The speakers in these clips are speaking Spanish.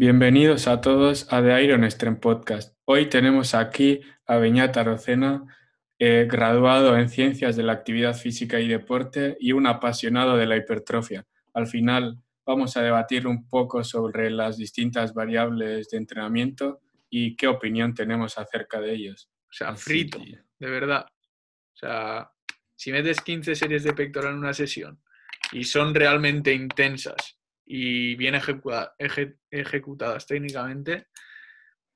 Bienvenidos a todos a The Iron Stream Podcast. Hoy tenemos aquí a Beñat Arocena, eh, graduado en Ciencias de la Actividad Física y Deporte y un apasionado de la hipertrofia. Al final vamos a debatir un poco sobre las distintas variables de entrenamiento y qué opinión tenemos acerca de ellos. O sea, frito, de verdad. O sea, si metes 15 series de pectoral en una sesión y son realmente intensas y bien ejecutadas técnicamente,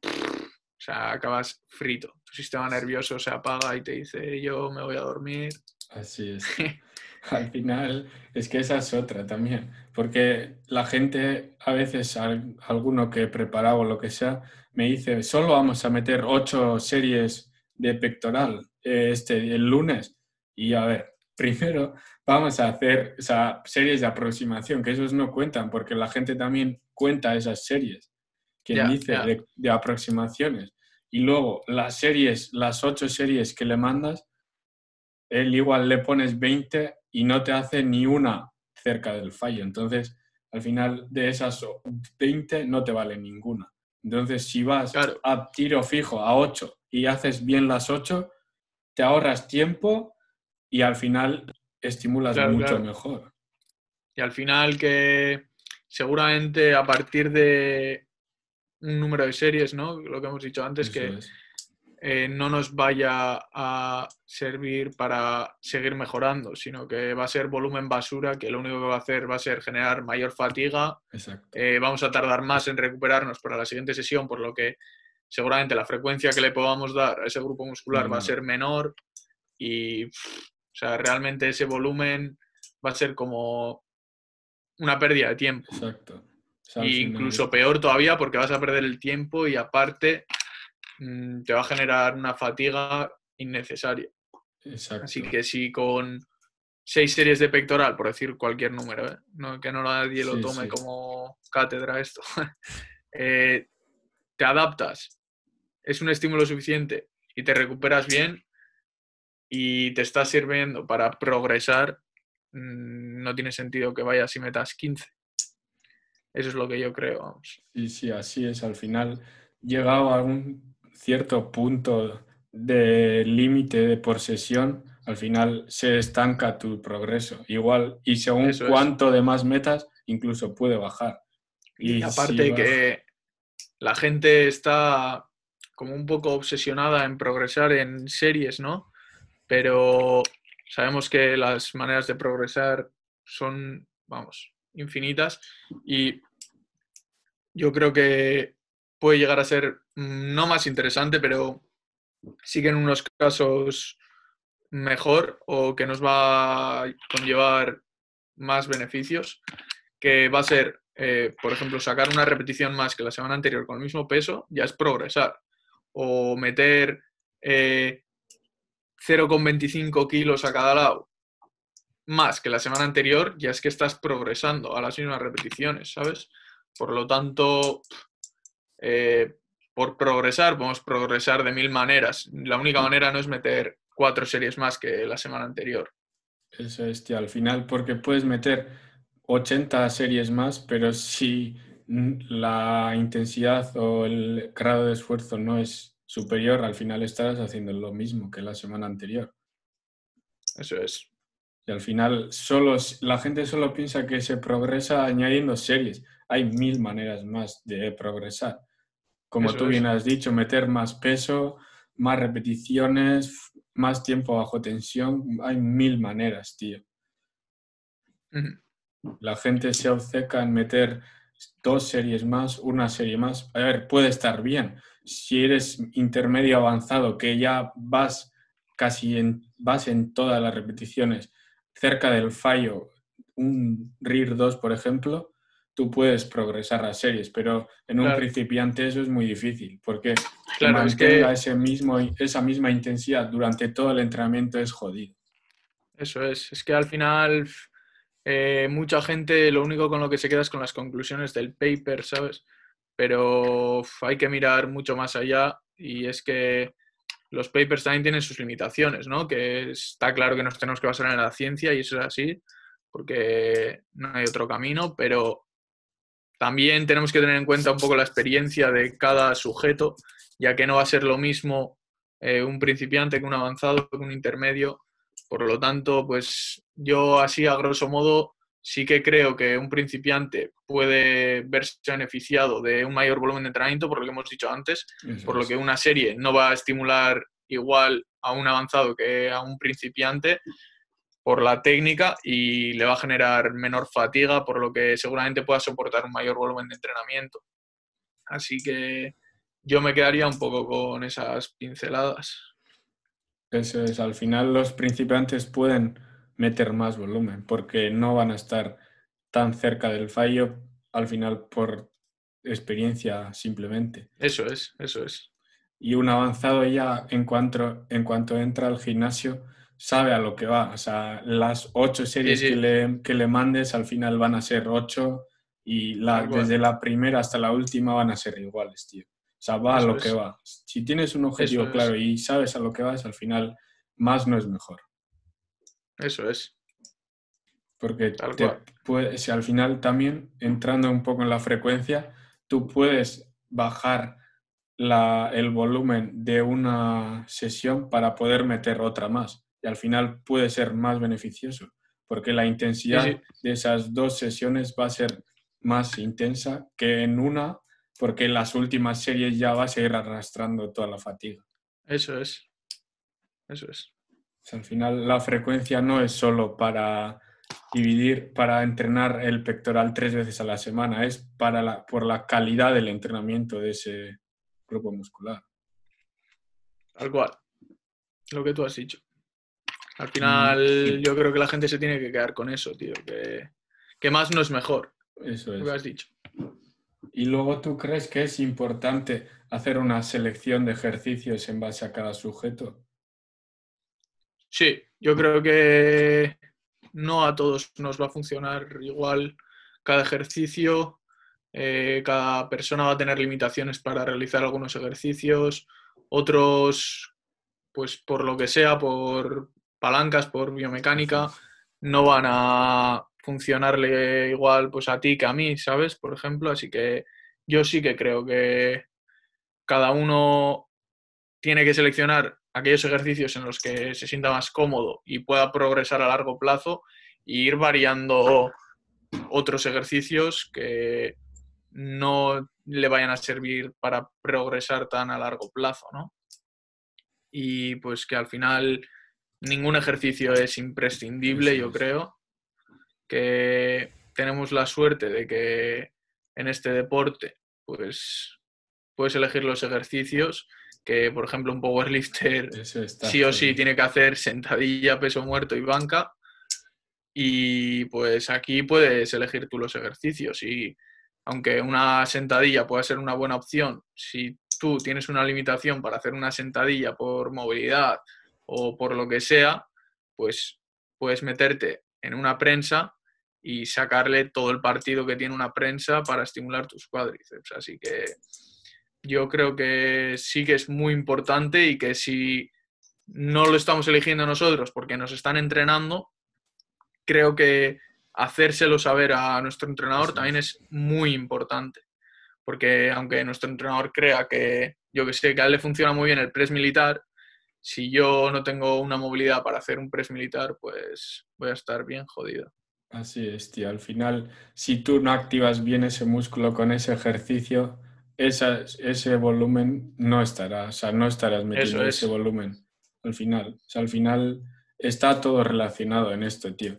o sea, acabas frito. Tu sistema nervioso se apaga y te dice, yo me voy a dormir. Así es. Al final, es que esa es otra también, porque la gente, a veces, alguno que he preparado o lo que sea, me dice, solo vamos a meter ocho series de pectoral eh, este, el lunes. Y a ver, primero vamos a hacer series de aproximación, que esos no cuentan, porque la gente también cuenta esas series, que dice De, aproximaciones. Y luego las series, las ocho series que le mandas, él igual le pones 20 y no te hace ni una cerca del fallo. Entonces, al final de esas 20 no te vale ninguna. Entonces, si vas a tiro fijo a 8 y haces bien las 8, te ahorras tiempo y al final estimulas mucho mejor. Y al final que seguramente a partir de un número de series, ¿no? Lo que hemos dicho antes, que eh, no nos vaya a servir para seguir mejorando, sino que va a ser volumen basura, que lo único que va a hacer va a ser generar mayor fatiga. Eh, vamos a tardar más en recuperarnos para la siguiente sesión, por lo que seguramente la frecuencia que le podamos dar a ese grupo muscular va a ser menor y o sea, realmente ese volumen va a ser como una pérdida de tiempo. Exacto. incluso peor todavía porque vas a perder el tiempo y aparte mm, te va a generar una fatiga innecesaria. Exacto. Así que si con seis series de pectoral, por decir cualquier número, ¿eh? no, que no nadie lo tome como cátedra esto, eh, te adaptas, es un estímulo suficiente y te recuperas bien, y te está sirviendo para progresar, mm, no tiene sentido que vayas y metas 15. Eso es lo que yo creo. Vamos. Sí, sí, así es. Al final, llegado a un cierto punto de límite por sesión, al final se estanca tu progreso. Igual, y según cuánto de más metas, incluso puede bajar. Y, aparte que la gente está como un poco obsesionada en progresar en series, ¿no? Pero sabemos que las maneras de progresar son, vamos, infinitas y yo creo que puede llegar a ser no más interesante, pero sí que en unos casos mejor o que nos va a conllevar más beneficios, que va a ser, eh, por ejemplo, sacar una repetición más que la semana anterior con el mismo peso, ya es progresar. O meter eh, 0,25 kilos a cada lado más que la semana anterior, ya es que estás progresando a las mismas repeticiones, ¿sabes? Por lo tanto, eh, por progresar, podemos progresar de mil maneras. La única manera no es meter cuatro series más que la semana anterior. Eso es, tío, al final, porque puedes meter 80 series más, pero si la intensidad o el grado de esfuerzo no es superior, al final estarás haciendo lo mismo que la semana anterior. Eso es. Y al final solo, la gente solo piensa que se progresa añadiendo series. Hay mil maneras más de progresar. Como tú bien has dicho, meter más peso, más repeticiones, más tiempo bajo tensión. Hay mil maneras, tío. La gente se obceca en meter dos series más, una serie más. A ver, puede estar bien, si eres intermedio avanzado, que ya vas casi en, vas en todas las repeticiones cerca del fallo, un RIR 2, por ejemplo, tú puedes progresar a series, pero en un principiante eso es muy difícil, porque claro, mantenga ese mismo, esa misma intensidad durante todo el entrenamiento es jodido. Eso es, es que al final eh, mucha gente lo único con lo que se queda es con las conclusiones del paper, ¿sabes? pero hay que mirar mucho más allá y es que los papers también tienen sus limitaciones, ¿no? Que está claro que nos tenemos que basar en la ciencia y eso es así, porque no hay otro camino, pero también tenemos que tener en cuenta un poco la experiencia de cada sujeto, ya que no va a ser lo mismo eh, un principiante que un avanzado, que un intermedio. Por lo tanto, pues yo así a grosso modo sí que creo que un principiante puede verse beneficiado de un mayor volumen de entrenamiento, por lo que hemos dicho antes, por lo que una serie no va a estimular igual a un avanzado que a un principiante por la técnica y le va a generar menor fatiga, por lo que seguramente pueda soportar un mayor volumen de entrenamiento. Así que yo me quedaría un poco con esas pinceladas. Eso es, al final los principiantes pueden meter más volumen porque no van a estar tan cerca del fallo al final por experiencia simplemente. Eso es, eso es. Y un avanzado ya en cuanto, en cuanto entra al gimnasio sabe a lo que va. O sea, las ocho series Que, le, que, le, mandes al final van a ser ocho y la, desde la primera hasta la última van a ser iguales, tío. O sea, va a lo que va. Si tienes un objetivo claro y sabes a lo que vas, al final más no es mejor. Eso es. Porque si al final también, entrando un poco en la frecuencia, tú puedes bajar la, el volumen de una sesión para poder meter otra más. Y al final puede ser más beneficioso, porque la intensidad de esas dos sesiones va a ser más intensa que en una, porque en las últimas series ya vas a ir arrastrando toda la fatiga. Eso es. Eso es al final la frecuencia no es solo para dividir, para entrenar el pectoral tres veces a la semana, es para la, por la calidad del entrenamiento de ese grupo muscular. Tal cual, lo que tú has dicho. Al final yo creo que la gente se tiene que quedar con eso, tío, que, que más no es mejor. Eso es. Lo que has dicho. Y luego tú crees que es importante hacer una selección de ejercicios en base a cada sujeto. Sí, yo creo que no a todos nos va a funcionar igual cada ejercicio. Eh, cada persona va a tener limitaciones para realizar algunos ejercicios. Otros, pues por lo que sea, por palancas, por biomecánica, no van a funcionarle igual pues a ti que a mí, ¿sabes? Por ejemplo, así que yo sí que creo que cada uno tiene que seleccionar aquellos ejercicios en los que se sienta más cómodo y pueda progresar a largo plazo e ir variando otros ejercicios que no le vayan a servir para progresar tan a largo plazo, ¿no? Y pues que al final ningún ejercicio es imprescindible, yo creo, que tenemos la suerte de que en este deporte pues puedes elegir los ejercicios que, por ejemplo, un powerlifter sí o sí tiene que hacer sentadilla, peso muerto y banca. Y pues aquí puedes elegir tú los ejercicios. Y aunque una sentadilla pueda ser una buena opción, si tú tienes una limitación para hacer una sentadilla por movilidad o por lo que sea, pues puedes meterte en una prensa y sacarle todo el partido que tiene una prensa para estimular tus cuádriceps. Así que yo creo que sí que es muy importante y que si no lo estamos eligiendo nosotros porque nos están entrenando, creo que hacérselo saber a nuestro entrenador también es muy importante. Porque aunque nuestro entrenador crea que, yo que sé, que a él le funciona muy bien el press militar, si yo no tengo una movilidad para hacer un press militar, pues voy a estar bien jodido. Así es, tío. Al final, si tú no activas bien ese músculo con ese ejercicio, ese volumen no estará, o sea, no estarás metiendo ese volumen al final. O sea, al final está todo relacionado en esto, tío.